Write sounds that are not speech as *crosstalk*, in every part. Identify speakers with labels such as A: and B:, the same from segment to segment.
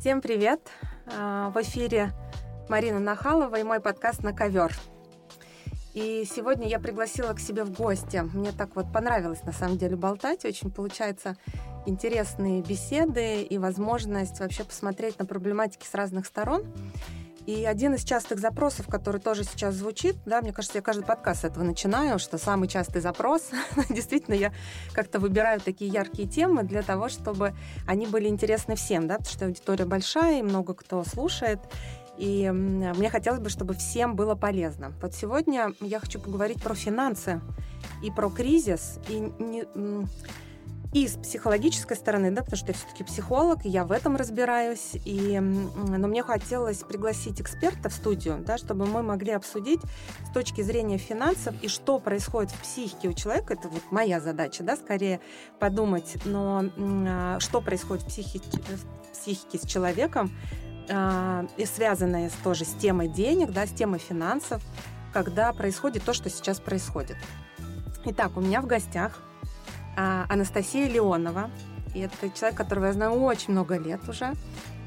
A: Всем привет! А, в эфире Марина Нахалова и мой подкаст «На ковер». И сегодня я пригласила к себе в гости. Мне так вот понравилось на самом деле болтать. Очень получается интересные беседы и возможность вообще посмотреть на проблематики с разных сторон. И один из частых запросов, который тоже сейчас звучит, да, мне кажется, я каждый подкаст с этого начинаю, что самый частый запрос, *laughs* действительно, я как-то выбираю такие яркие темы для того, чтобы они были интересны всем, да, потому что аудитория большая, и много кто слушает. И мне хотелось бы, чтобы всем было полезно. Вот сегодня я хочу поговорить про финансы и про кризис. И не, и с психологической стороны, да, потому что я все-таки психолог, я в этом разбираюсь. И, но мне хотелось пригласить эксперта в студию, да, чтобы мы могли обсудить с точки зрения финансов и что происходит в психике у человека. Это вот моя задача, да, скорее подумать, но а, что происходит в психике, в психике с человеком, а, и связанное тоже с темой денег, да, с темой финансов, когда происходит то, что сейчас происходит. Итак, у меня в гостях Анастасия Леонова. И это человек, которого я знаю очень много лет уже.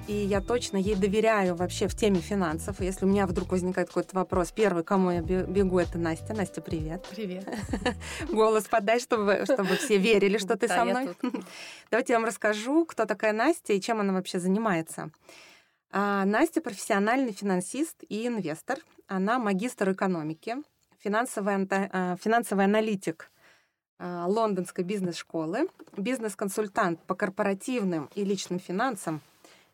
A: И я точно ей доверяю вообще в теме финансов. Если у меня вдруг возникает какой-то вопрос, первый, кому я бегу, это Настя. Настя, привет.
B: Привет. *laughs*
A: Голос подай, чтобы, чтобы все верили, что ты со мной. *laughs* Давайте я вам расскажу, кто такая Настя и чем она вообще занимается. А, Настя профессиональный финансист и инвестор. Она магистр экономики, финансовый, а, финансовый аналитик а, лондонской бизнес-школы, бизнес-консультант по корпоративным и личным финансам.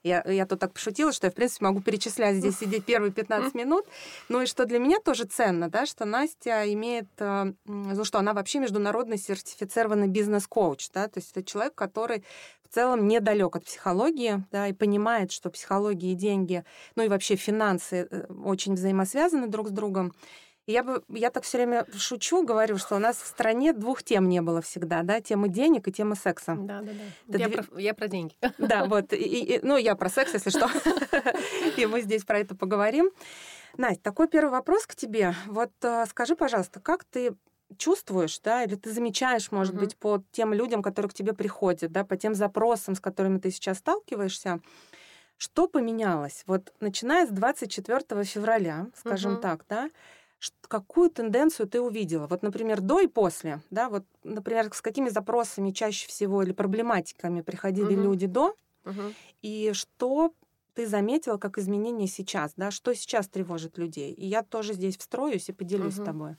A: Я, я тут так пошутила, что я, в принципе, могу перечислять здесь сидеть первые 15 минут. Ну и что для меня тоже ценно, да, что Настя имеет, э, ну что она вообще международный сертифицированный бизнес-коуч, да, то есть это человек, который в целом недалек от психологии, да, и понимает, что психология и деньги, ну и вообще финансы э, очень взаимосвязаны друг с другом. Я, бы, я так все время шучу, говорю, что у нас в стране двух тем не было всегда, да, темы денег и темы секса.
B: Да, да, да. Я, две... про, я про деньги.
A: Да, *laughs* вот. И, и, ну, я про секс, если что. *laughs* И мы здесь про это поговорим. Настя, такой первый вопрос к тебе. Вот э, скажи, пожалуйста, как ты чувствуешь, да, или ты замечаешь, может угу. быть, по тем людям, которые к тебе приходят, да, по тем запросам, с которыми ты сейчас сталкиваешься, что поменялось? Вот начиная с 24 февраля, скажем угу. так, да, какую тенденцию ты увидела? Вот, например, до и после, да, вот, например, с какими запросами чаще всего или проблематиками приходили угу. люди до, угу. и что ты заметила как изменения сейчас, да, что сейчас тревожит людей? И я тоже здесь встроюсь и поделюсь угу. с тобой.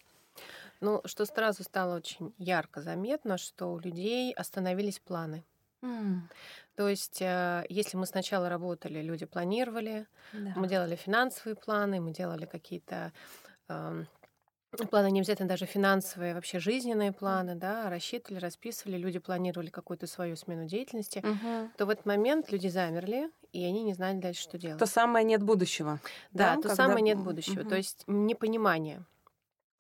B: Ну, что сразу стало очень ярко заметно, что у людей остановились планы. Mm. То есть, э, если мы сначала работали, люди планировали, да. мы делали финансовые планы, мы делали какие-то планы не обязательно даже финансовые, вообще жизненные планы, да, рассчитывали, расписывали, люди планировали какую-то свою смену деятельности, угу. то в этот момент люди замерли, и они не знали дальше, что делать.
A: То самое нет будущего.
B: Да, да то когда... самое нет будущего. Угу. То есть непонимание.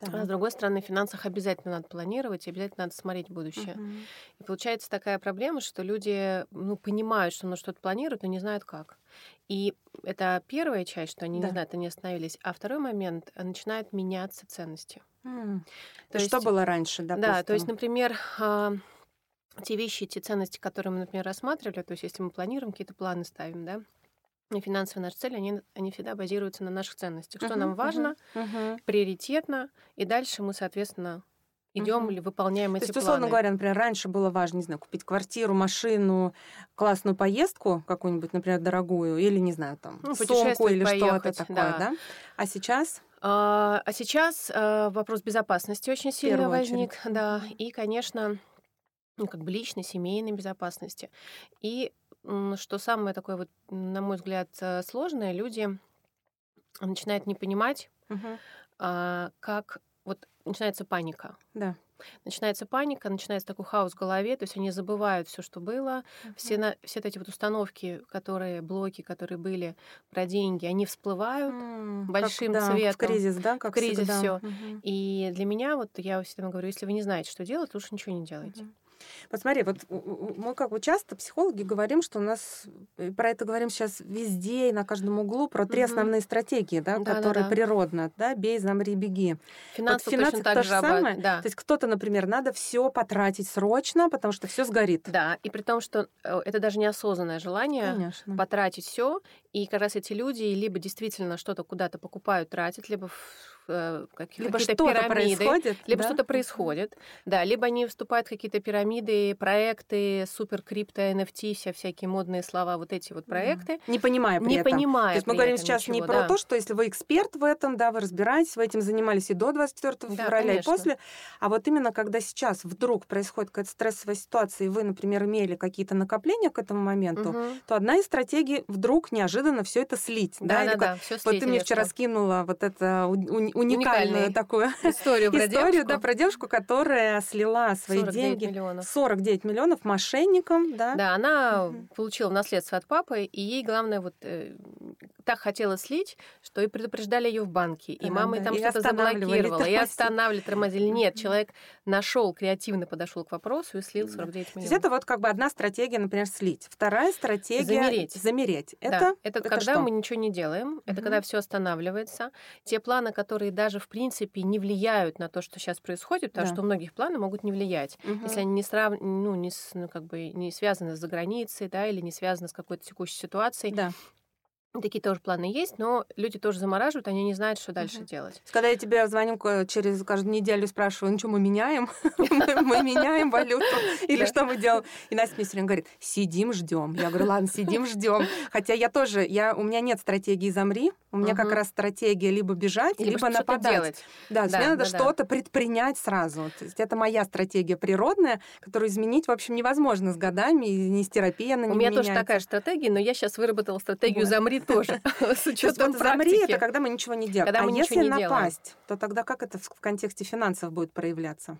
B: А с другой стороны, в финансах обязательно надо планировать, и обязательно надо смотреть будущее. Угу. И получается такая проблема, что люди ну, понимают, что нужно что-то планируют, но не знают как. И это первая часть, что они да. не знают, они остановились. А второй момент начинают меняться ценности.
A: Mm. То есть, что было раньше,
B: да? Да, то есть, например, а, те вещи, те ценности, которые мы, например, рассматривали, то есть если мы планируем, какие-то планы ставим, да, финансовые наши цели, они, они всегда базируются на наших ценностях. Что uh-huh, нам важно, uh-huh. приоритетно, и дальше мы, соответственно, идем угу. или выполняем эти
A: То есть, условно
B: планы.
A: говоря, например, раньше было важно, не знаю, купить квартиру, машину, классную поездку какую-нибудь, например, дорогую, или, не знаю, там, ну, сумку или что-то такое, да. да? А сейчас?
B: А, а сейчас а, вопрос безопасности очень сильно возник, очередь. да, и, конечно, ну, как бы личной, семейной безопасности. И что самое такое, вот, на мой взгляд, э, сложное, люди начинают не понимать, угу. как вот начинается паника.
A: Да.
B: Начинается паника, начинается такой хаос в голове, то есть они забывают все, что было, uh-huh. все, на, все эти вот установки, которые, блоки, которые были про деньги, они всплывают uh-huh. большим как, да, цветом.
A: В кризис, да?
B: Как в кризис все. Uh-huh. И для меня, вот я всегда говорю, если вы не знаете, что делать, лучше ничего не делайте. Uh-huh.
A: Посмотри, вот мы как бы часто психологи говорим, что у нас э, про это говорим сейчас везде и на каждом углу про три угу. основные стратегии, да, да которые да, да. природно, да, бей, замри, беги.
B: Финансы вот финансы точно так же самое.
A: Да. То есть кто-то, например, надо все потратить срочно, потому что все сгорит.
B: Да, и при том, что э, это даже неосознанное желание Конечно. потратить все, и как раз эти люди либо действительно что-то куда-то покупают, тратят, либо в э, какие, либо какие-то пирамиды, происходит, либо да? что-то происходит, да, либо они вступают в какие-то пирамиды, проекты, супер крипто, NFT, вся всякие модные слова, вот эти вот проекты.
A: Не понимая при
B: не
A: этом.
B: понимая.
A: То есть мы говорим сейчас ничего, не про да. то, что если вы эксперт в этом, да, вы разбираетесь, вы этим занимались и до 24 да, февраля, конечно. и после, а вот именно когда сейчас вдруг происходит какая-то стрессовая ситуация, и вы, например, имели какие-то накопления к этому моменту, угу. то одна из стратегий вдруг неожиданно все это слить.
B: Да,
A: да,
B: да. да,
A: да вот ты мне вчера скинула вот это уникальную такую *laughs*
B: историю, про, историю
A: да, про девушку, которая слила свои 49 деньги.
B: Миллионов.
A: 49 миллионов мошенникам. Да,
B: да она угу. получила наследство от папы, и ей главное вот э, так хотела слить, что и предупреждали ее в банке, и да, мама да. там что-то заблокировала, и останавливали, тормозили. Нет, человек нашел, креативно подошел к вопросу и слил 49 миллионов. То есть
A: это вот как бы одна стратегия, например, слить. Вторая стратегия замереть. Замереть.
B: Это, да, это, это когда что? мы ничего не делаем, угу. это когда все останавливается. Те планы, которые даже в принципе не влияют на то, что сейчас происходит, потому да. что у многих планы могут не влиять, угу. если они не срав... ну, не, ну, как бы не связаны с заграницей, да, или не связаны с какой-то текущей ситуацией.
A: Да.
B: Такие тоже планы есть, но люди тоже замораживают, они не знают, что дальше угу. делать.
A: Когда я тебе звоню через каждую неделю, спрашиваю, ну что, мы меняем? *laughs* Мы меняем валюту? *laughs* Или что мы делаем? И Настя мне все время говорит, сидим, ждем. Я говорю, ладно, сидим, ждем. Хотя я тоже, я, у меня нет стратегии замри, у меня как раз стратегия либо бежать, либо нападать. Да, мне надо что-то предпринять сразу. То есть это моя стратегия природная, которую изменить, в общем, невозможно с годами, и не с терапией она
B: У меня тоже такая стратегия, но я сейчас выработала стратегию замри *laughs* тоже, *laughs* с учетом
A: Замри — это когда мы ничего не делаем. Когда а если напасть, то тогда как это в контексте финансов будет проявляться?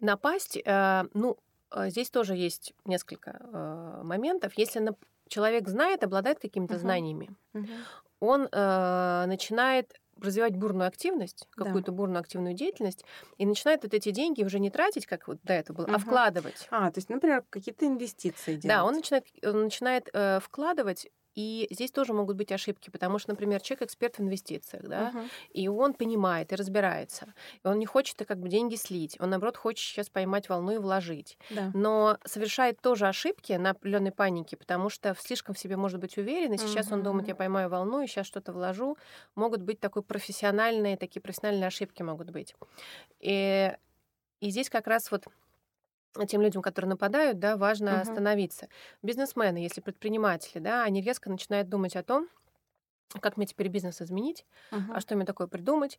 B: Напасть, э, ну, э, здесь тоже есть несколько э, моментов. Если человек знает, обладает какими-то знаниями, он начинает развивать бурную активность, какую-то да. бурную активную деятельность, и начинает вот эти деньги уже не тратить, как вот до этого было, угу. а вкладывать.
A: А, то есть, например, какие-то инвестиции делать.
B: Да, он начинает, он начинает э, вкладывать и здесь тоже могут быть ошибки, потому что, например, человек эксперт в инвестициях, да, uh-huh. и он понимает и разбирается. И он не хочет как бы деньги слить, он, наоборот, хочет сейчас поймать волну и вложить.
A: Да.
B: Но совершает тоже ошибки на определенной панике, потому что слишком в себе может быть уверен, и сейчас uh-huh. он думает, я поймаю волну, и сейчас что-то вложу. Могут быть такой профессиональные, такие профессиональные ошибки могут быть. И, и здесь как раз вот тем людям, которые нападают, да, важно угу. остановиться. Бизнесмены, если предприниматели, да, они резко начинают думать о том, как мне теперь бизнес изменить, угу. а что мне такое придумать,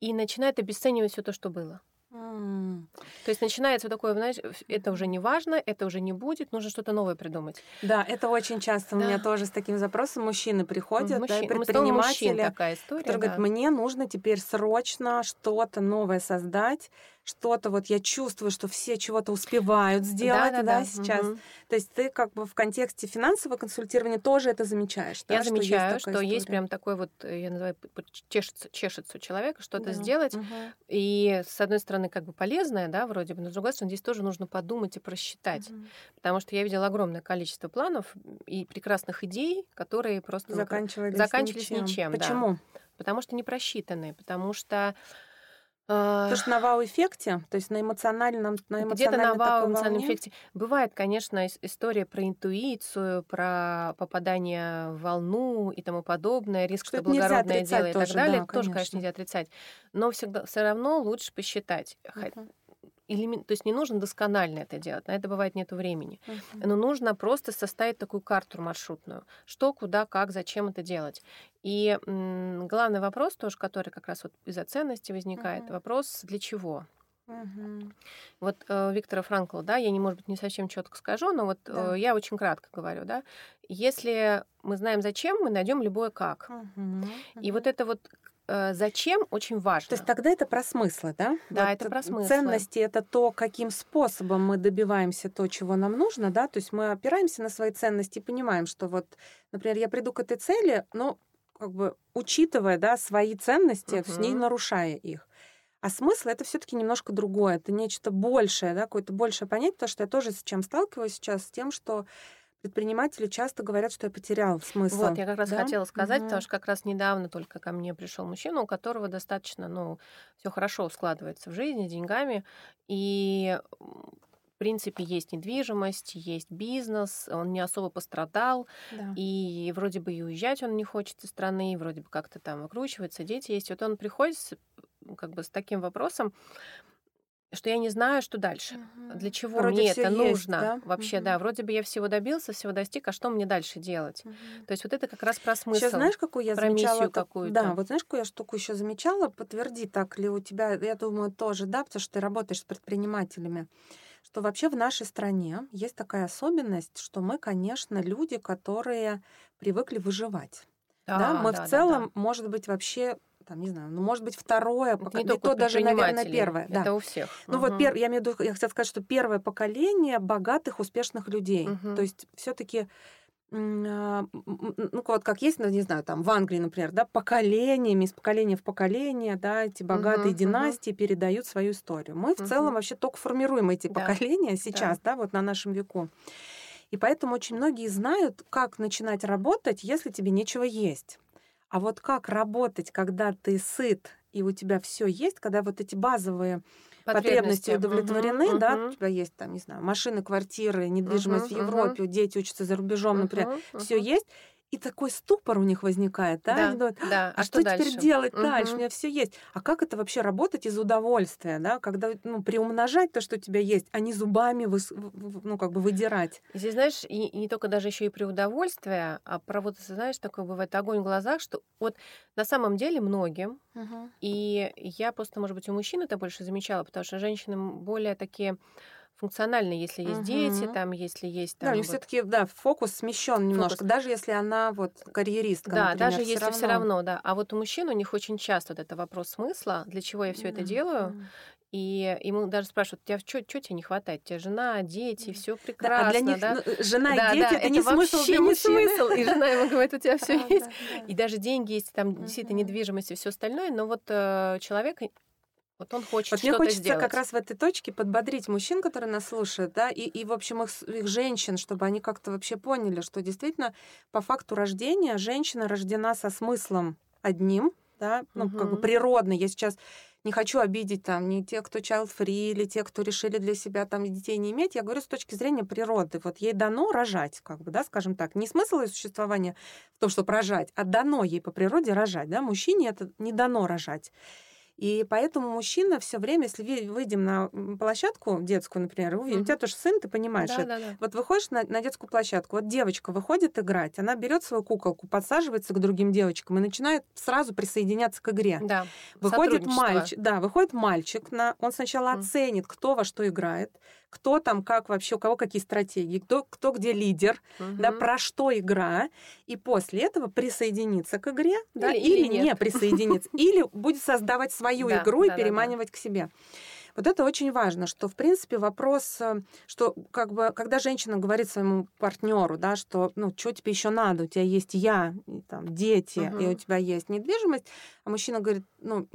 B: и начинают обесценивать все то, что было. То есть начинается такое, знаешь, это уже не важно, это уже не будет, нужно что-то новое придумать.
A: Да, это очень часто да. у меня тоже с таким запросом мужчины приходят, Мужчин, да, предприниматели,
B: такая история,
A: которые да. говорят, мне нужно теперь срочно что-то новое создать, что-то вот я чувствую, что все чего-то успевают сделать, да, да, да, да. сейчас. Угу. То есть ты как бы в контексте финансового консультирования тоже это замечаешь,
B: Я
A: да,
B: замечаю, что, есть, что есть прям такой вот, э, я называю, чешется, чешется у человека что-то да. сделать, угу. и с одной стороны как бы полезное, да, вроде бы, но с другой стороны здесь тоже нужно подумать и просчитать, угу. потому что я видела огромное количество планов и прекрасных идей, которые просто
A: заканчивались,
B: заканчивались
A: ничем.
B: ничем.
A: Почему?
B: Да. Потому что не просчитанные, потому что
A: Потому что на вау-эффекте, то есть на эмоциональном, на
B: Где-то на вау-эмоциональном эффекте. Бывает, конечно, история про интуицию, про попадание в волну и тому подобное, риск, что, что благородное дело и так далее. Да, тоже, конечно, нельзя отрицать. Но всегда все равно лучше посчитать. Uh-huh элемент, то есть не нужно досконально это делать, на это бывает нет времени, uh-huh. но нужно просто составить такую карту маршрутную, что, куда, как, зачем это делать. И м, главный вопрос тоже, который как раз вот из-за ценности возникает, uh-huh. вопрос для чего.
A: Угу.
B: Вот э, Виктора Франкла, да, я не, может быть, не совсем четко скажу, но вот да. э, я очень кратко говорю, да, если мы знаем зачем, мы найдем любое как.
A: Угу.
B: И вот это вот зачем очень важно.
A: То есть тогда это про смыслы, да?
B: Да, вот это про смыслы.
A: Ценности это то, каким способом мы добиваемся то, чего нам нужно, да? То есть мы опираемся на свои ценности и понимаем, что вот, например, я приду к этой цели, но как бы учитывая, да, свои ценности, угу. с ней нарушая их. А смысл это все-таки немножко другое, это нечто большее, да, какое-то большее понятие, потому что я тоже с чем сталкиваюсь сейчас, с тем, что предприниматели часто говорят, что я потерял смысл.
B: Вот, я как раз да? хотела сказать, угу. потому что как раз недавно только ко мне пришел мужчина, у которого достаточно, ну, все хорошо складывается в жизни, деньгами, и в принципе, есть недвижимость, есть бизнес, он не особо пострадал, да. и вроде бы и уезжать он не хочет из страны, вроде бы как-то там выкручивается, дети есть. Вот он приходит с, как бы с таким вопросом, что я не знаю, что дальше. Угу. Для чего вроде мне это есть, нужно? Да? Вообще, угу. да, вроде бы я всего добился, всего достиг, а что мне дальше делать? Угу. То есть вот это как раз про смысл.
A: Сейчас знаешь, какую я про замечала? какую-то. Да, вот знаешь, какую я штуку еще замечала? Подтверди, так ли у тебя, я думаю, тоже, да, потому что ты работаешь с предпринимателями что вообще в нашей стране есть такая особенность, что мы, конечно, люди, которые привыкли выживать. Да, да? мы да, в целом, да, да. может быть, вообще там, не знаю, ну, может быть, второе поколение, не, не то даже, наверное, первое.
B: Это да. у всех.
A: Ну, угу. вот пер... я имею в виду, я хотела сказать, что первое поколение богатых, успешных людей. Угу. То есть все таки а, ну, вот как есть, ну, не знаю, там в Англии, например, да, поколениями, из поколения в поколение, да, эти богатые uh-huh, династии uh-huh. передают свою историю. Мы в целом вообще только формируем эти да. поколения сейчас, да. да, вот на нашем веку. И поэтому очень многие знают, как начинать работать, если тебе нечего есть. А вот как работать, когда ты сыт и у тебя все есть, когда вот эти базовые потребности, удовлетворены, угу, да, угу. у тебя есть там, не знаю, машины, квартиры, недвижимость угу, в Европе, угу. дети учатся за рубежом, например, угу, все есть, и такой ступор у них возникает, да?
B: да,
A: думают,
B: да.
A: А, а что, что теперь делать угу. дальше? У меня все есть. А как это вообще работать из удовольствия, да? Когда ну, приумножать то, что у тебя есть, а не зубами вы, ну, как бы выдирать.
B: Здесь, знаешь, и, и не только даже еще и при удовольствии, а про вот, знаешь, такой бывает огонь в глазах, что вот на самом деле многим, угу. и я просто, может быть, у мужчин это больше замечала, потому что женщины более такие функционально, если есть угу. дети, там, если есть там.
A: Да,
B: вот...
A: все-таки, да, фокус смещен немножко, фокус. даже если она вот карьеристка.
B: Да,
A: например,
B: даже если все равно, да. А вот у мужчин у них очень часто вот это вопрос смысла, для чего я все это делаю. И ему даже спрашивают, тебя что тебе не хватает? У тебя жена, дети, все прекрасно. Да, а для них да?
A: Ну, жена да, и дети да, это, не смысл
B: для не смысл. *laughs* И жена ему говорит, у тебя все *laughs* есть. И даже деньги есть, там действительно недвижимость и все остальное, но вот э, человек вот он хочет вот
A: что-то
B: Мне хочется
A: сделать. как раз в этой точке подбодрить мужчин, которые нас слушают, да, и, и в общем, их, их женщин, чтобы они как-то вообще поняли, что действительно по факту рождения женщина рождена со смыслом одним, да, ну, угу. как бы природный. Я сейчас не хочу обидеть там ни тех, кто child-free, или тех, кто решили для себя там детей не иметь. Я говорю с точки зрения природы. Вот ей дано рожать, как бы, да, скажем так. Не смысл ее существования в том, чтобы рожать, а дано ей по природе рожать, да. Мужчине это не дано рожать. И поэтому мужчина все время, если выйдем на площадку детскую, например, увидим, mm-hmm. у тебя тоже сын, ты понимаешь, да, это. Да, да. вот выходишь на, на детскую площадку, вот девочка выходит играть, она берет свою куколку, подсаживается к другим девочкам и начинает сразу присоединяться к игре.
B: Да.
A: Выходит мальчик, да, выходит мальчик, на, он сначала mm-hmm. оценит, кто во что играет, кто там как вообще, у кого какие стратегии, кто, кто где лидер, угу. да, про что игра, и после этого присоединиться к игре, или, да, или, или не присоединиться, *laughs* или будет создавать свою игру и переманивать к себе. Вот это очень важно, что, в принципе, вопрос, э, что как бы, когда женщина говорит своему партнеру, да, что, ну, что тебе еще надо, у тебя есть я, там, дети, угу. и у тебя есть недвижимость, а мужчина говорит, ну,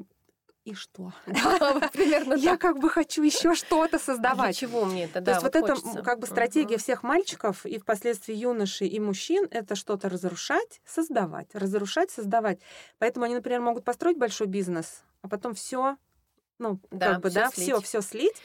A: и что? *laughs*
B: Примерно
A: Я как бы хочу еще что-то создавать.
B: чего мне это?
A: То есть вот это как бы стратегия всех мальчиков и впоследствии юношей и мужчин это что-то разрушать, создавать, разрушать, создавать. Поэтому они, например, могут построить большой бизнес, а потом все, ну как бы да, все все слить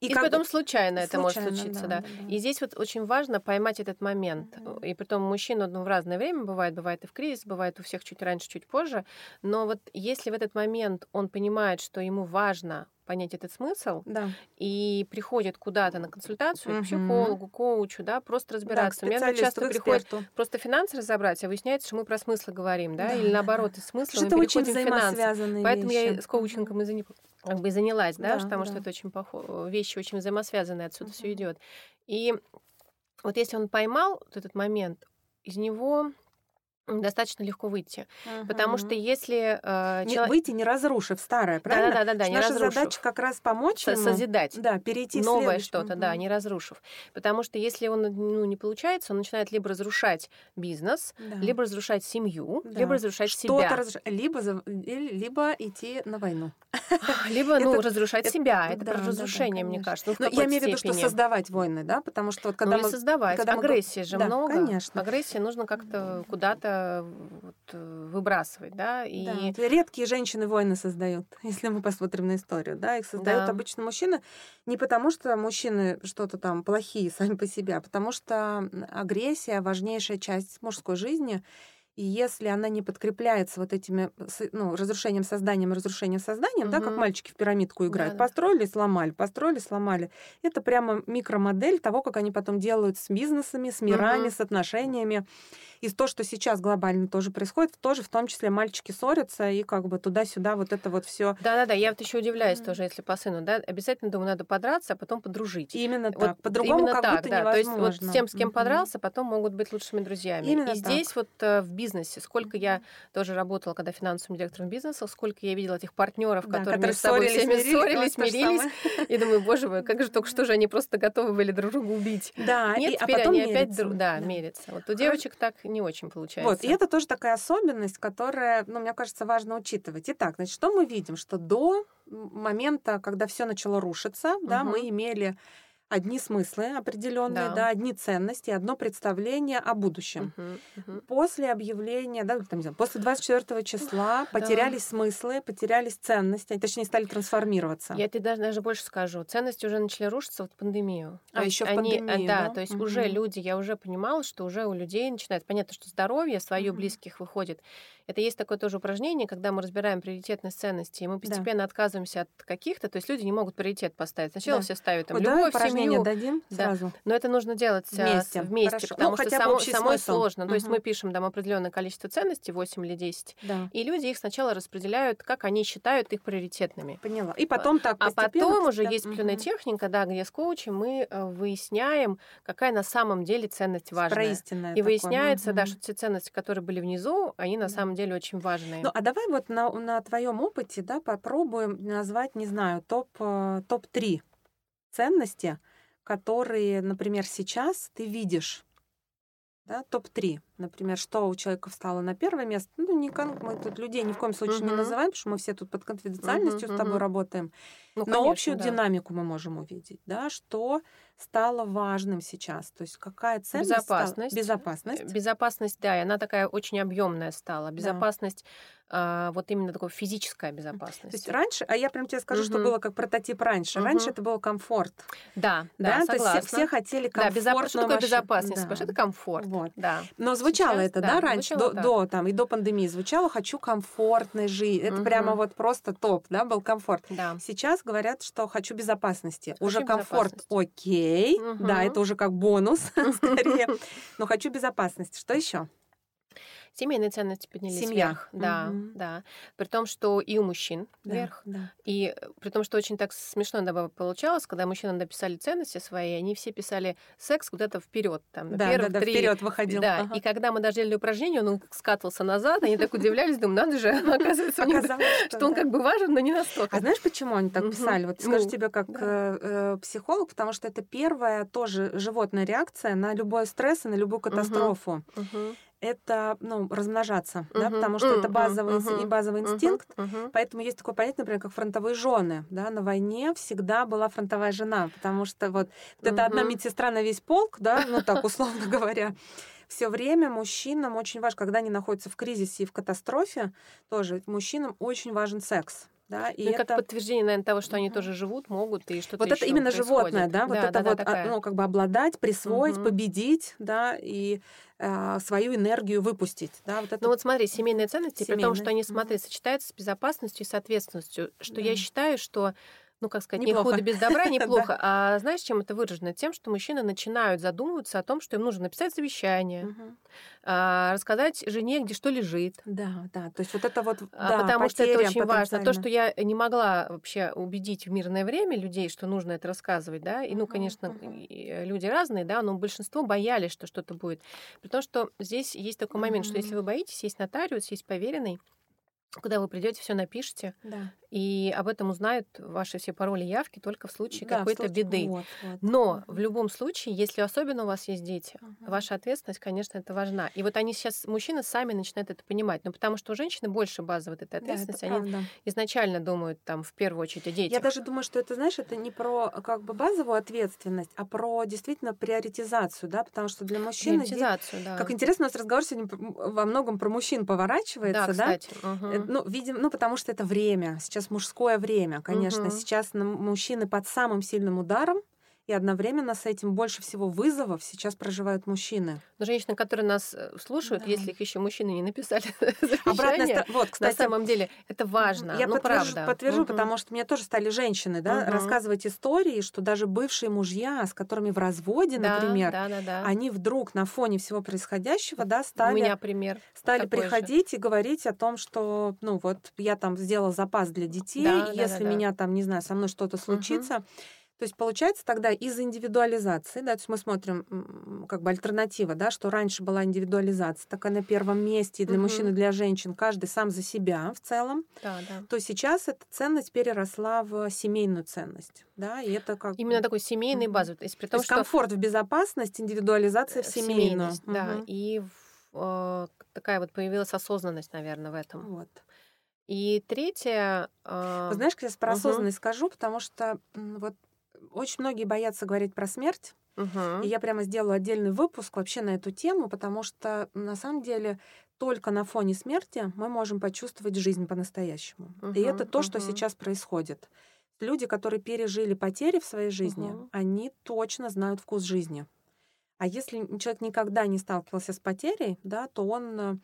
B: и, и потом бы... случайно это случайно, может случиться, да, да. да. И здесь вот очень важно поймать этот момент. Mm-hmm. И притом мужчина ну, в разное время бывает, бывает и в кризис, бывает у всех чуть раньше, чуть позже. Но вот если в этот момент он понимает, что ему важно понять этот смысл
A: да.
B: и приходит куда-то на консультацию угу. к психологу, коучу, да, просто разбираться. Да, У меня часто приходит просто финансы разобрать, а выясняется, что мы про смыслы говорим, да, да или наоборот, из смысла мы переходим в финансы. Поэтому вещи. я с коучингом и занимаюсь как бы занялась, да, да потому да. что это очень похоже, вещи очень взаимосвязанные, отсюда uh-huh. все идет. И вот если он поймал вот этот момент, из него достаточно легко выйти. Угу. Потому что если...
A: Э, не, человек... Выйти, не разрушив старое, правильно?
B: Да-да-да, да,
A: не Наша разрушив. задача как раз помочь
B: ему... Созидать.
A: Да, перейти
B: Новое что-то, угу. да, не разрушив. Потому что если он ну, не получается, он начинает либо разрушать бизнес, да. либо разрушать семью, да. либо разрушать себя.
A: Разруш... Либо, либо идти на войну. *laughs*
B: Либо, ну, разрушать себя. Это про разрушение, мне кажется.
A: Ну, я имею в виду, что создавать войны, да? Потому что когда
B: ну, мы... создавать. Агрессии же много. конечно. Агрессии нужно как-то куда-то вот, э, выбрасывать, да, и...
A: Да. Редкие женщины войны создают, *laughs* если мы посмотрим на историю, да, их создают да. обычно мужчины не потому, что мужчины что-то там плохие *laughs* сами по себе, а потому что агрессия важнейшая часть мужской жизни, и если она не подкрепляется вот этими ну, разрушением созданием, разрушением созданием, угу. да, как мальчики в пирамидку играют, да, построили, сломали, построили, сломали. Это прямо микромодель того, как они потом делают с бизнесами, с мирами, угу. с отношениями. И то, что сейчас глобально тоже происходит, тоже в том числе мальчики ссорятся и как бы туда-сюда вот это вот все.
B: Да-да-да, я вот еще удивляюсь mm-hmm. тоже, если по сыну, да, обязательно, думаю, надо подраться, а потом подружить.
A: Именно вот так. По-другому как так, будто
B: да.
A: невозможно.
B: То есть вот с тем, с кем mm-hmm. подрался, потом могут быть лучшими друзьями.
A: Именно
B: и здесь вот э, в бизнесе, сколько я тоже работала, когда финансовым директором бизнеса, сколько я видела этих партнеров, да, которые, между собой всеми ссорились, мирились. И думаю, боже мой, как же только *laughs* что же они просто готовы были друг друга убить.
A: Да,
B: Нет,
A: и,
B: а теперь а
A: потом
B: они опять да, да, мерятся. Вот у девочек так не очень получается.
A: Вот, и это тоже такая особенность, которая, ну, мне кажется, важно учитывать. Итак, значит, что мы видим? Что до момента, когда все начало рушиться, угу. да, мы имели одни смыслы определенные, да. да, одни ценности, одно представление о будущем. Угу, угу. После объявления, да, там, после 24 числа потерялись да. смыслы, потерялись ценности, они, точнее, стали трансформироваться.
B: Я тебе даже, даже больше скажу. Ценности уже начали рушиться вот в пандемию.
A: То а еще в они, пандемию,
B: да, да? то есть угу. уже люди, я уже понимала, что уже у людей начинает, понятно, что здоровье свое угу. близких выходит. Это есть такое тоже упражнение, когда мы разбираем приоритетность ценности, и мы постепенно да. отказываемся от каких-то, то есть люди не могут приоритет поставить. Сначала да. все ставят там, Ой, любовь, семью.
A: дадим да. сразу.
B: Но это нужно делать вместе, вместе Хорошо. потому ну, что само, самой смысл. сложно. Угу. То есть мы пишем там определенное количество ценностей, 8 или 10, да. и люди их сначала распределяют, как они считают их приоритетными.
A: Поняла. И потом так
B: А потом уже да. есть определенная угу. техника, да, где с коучем мы э, выясняем, какая на самом деле ценность важная. И выясняется, угу. да, что те ценности, которые были внизу, они на самом деле очень важные
A: ну, а давай вот на, на твоем опыте, да, попробуем назвать, не знаю, топ, э, топ-3 ценности, которые, например, сейчас ты видишь да, топ-3. Например, что у человека встало на первое место. Ну, не кон... мы тут людей ни в коем случае uh-huh. не называем, потому что мы все тут под конфиденциальностью uh-huh, с тобой uh-huh. работаем. Ну, Но конечно, общую да. динамику мы можем увидеть, да, что стало важным сейчас. То есть какая ценность?
B: Безопасность.
A: Стала... Безопасность.
B: Безопасность, да, и она такая очень объемная стала. Безопасность да а, вот именно такое физическая безопасность. То
A: есть раньше, а я прям тебе скажу, угу. что было как прототип раньше. Угу. Раньше это был комфорт.
B: Да, да, да согласна.
A: То есть все, все хотели комфорт. Да, безопасность.
B: Что такое безопасность? Да. Это комфорт. Вот. Да.
A: Но звучало Сейчас, это, да, да раньше, до, до, там, и до пандемии звучало «хочу комфортной жизни». Это угу. прямо вот просто топ, да, был комфорт.
B: Да.
A: Сейчас говорят, что «хочу безопасности». Хочу уже комфорт окей, угу. да, это уже как бонус *laughs* скорее, *laughs* но «хочу безопасности». Что еще?
B: Семейные ценности поднялись Семья. вверх. Да, угу. да. При том, что и у мужчин да, вверх.
A: Да.
B: И э, при том, что очень так смешно иногда получалось, когда мужчины написали ценности свои, они все писали секс куда-то вперед. Там,
A: да, да, да, вперед выходил.
B: Да. Ага. И когда мы даже делали упражнение, он скатывался назад, они так удивлялись, думаю, надо же, *laughs* оказывается, что он как бы важен, но не настолько.
A: А знаешь, почему они так писали? Вот скажу ну, тебе как э, э, психолог, потому что это первая тоже животная реакция на любой стресс и на любую катастрофу это ну, размножаться, uh-huh, да, потому что uh-huh, это базовый, uh-huh, базовый инстинкт. Uh-huh. Поэтому есть такое понятие, например, как фронтовые жены. Да, на войне всегда была фронтовая жена, потому что вот, вот uh-huh. это одна медсестра на весь полк, да, ну так условно *laughs* говоря. Все время мужчинам очень важно, когда они находятся в кризисе и в катастрофе, тоже мужчинам очень важен секс. Да,
B: и ну, это... как подтверждение, наверное, того, что они тоже живут, могут, и что-то
A: Вот это именно происходит. животное, да, вот да, это да, вот, да, ну, как бы обладать, присвоить, угу. победить, да, и э, свою энергию выпустить, да, вот это...
B: Ну вот смотри, семейные ценности, семейные. при том, что они, смотри, сочетаются с безопасностью и с ответственностью, что да. я считаю, что ну, как сказать, неплохо. не худо без добра, *laughs* неплохо. А знаешь, чем это выражено? Тем, что мужчины начинают задумываться о том, что им нужно написать завещание, а, рассказать жене, где что лежит.
A: Да, да. То есть вот это вот,
B: а, Потому что это очень важно. То, что я не могла вообще убедить в мирное время людей, что нужно это рассказывать, да, и, ну, конечно, люди разные, да, но большинство боялись, что что-то будет. При том, что здесь есть такой момент, что если вы боитесь, есть нотариус, есть поверенный, куда вы придете, все напишите, да. И об этом узнают ваши все пароли явки только в случае да, какой-то беды. Вот, вот. Но в любом случае, если особенно у вас есть дети, угу. ваша ответственность, конечно, это важна. И вот они сейчас, мужчины сами начинают это понимать, но потому что у женщины больше базы вот этой ответственности, да, они изначально думают там в первую очередь о детях.
A: Я даже думаю, что это, знаешь, это не про как бы базовую ответственность, а про действительно приоритизацию, да, потому что для мужчины...
B: Приоритизацию, да.
A: Как интересно, у нас разговор сегодня во многом про мужчин поворачивается, да?
B: Кстати.
A: да? Угу. Ну, видим, ну, потому что это время, сейчас мужское время, конечно. Угу. Сейчас мужчины под самым сильным ударом, и одновременно с этим больше всего вызовов сейчас проживают мужчины.
B: Но женщины, которые нас э, слушают, да. если их еще мужчины не написали *laughs* Обратно, вот, кстати, на самом деле это важно.
A: Я
B: ну,
A: подтвержу,
B: правда.
A: подтвержу угу. потому что мне тоже стали женщины да, угу. рассказывать истории, что даже бывшие мужья, с которыми в разводе, да, например,
B: да, да, да.
A: они вдруг на фоне всего происходящего, да, стали,
B: У меня пример
A: стали приходить же. и говорить о том, что, ну вот, я там сделал запас для детей, да, если да, да, меня там, не знаю, со мной что-то случится, угу то есть получается тогда из индивидуализации, да, то есть мы смотрим как бы альтернатива, да, что раньше была индивидуализация, такая на первом месте и для угу. мужчин, и для женщин, каждый сам за себя в целом,
B: да, да.
A: то сейчас эта ценность переросла в семейную ценность, да, и это как
B: именно такой семейный базовый, то есть при том,
A: то есть что комфорт в безопасность, индивидуализация в э, семейную,
B: угу. да, и э, такая вот появилась осознанность, наверное, в этом.
A: Вот.
B: И третье... Э...
A: Знаешь, я про осознанность угу. скажу, потому что вот очень многие боятся говорить про смерть.
B: Угу.
A: И я прямо сделала отдельный выпуск вообще на эту тему, потому что на самом деле только на фоне смерти мы можем почувствовать жизнь по-настоящему. Угу, и это то, угу. что сейчас происходит. Люди, которые пережили потери в своей жизни, угу. они точно знают вкус жизни. А если человек никогда не сталкивался с потерей, да, то он э,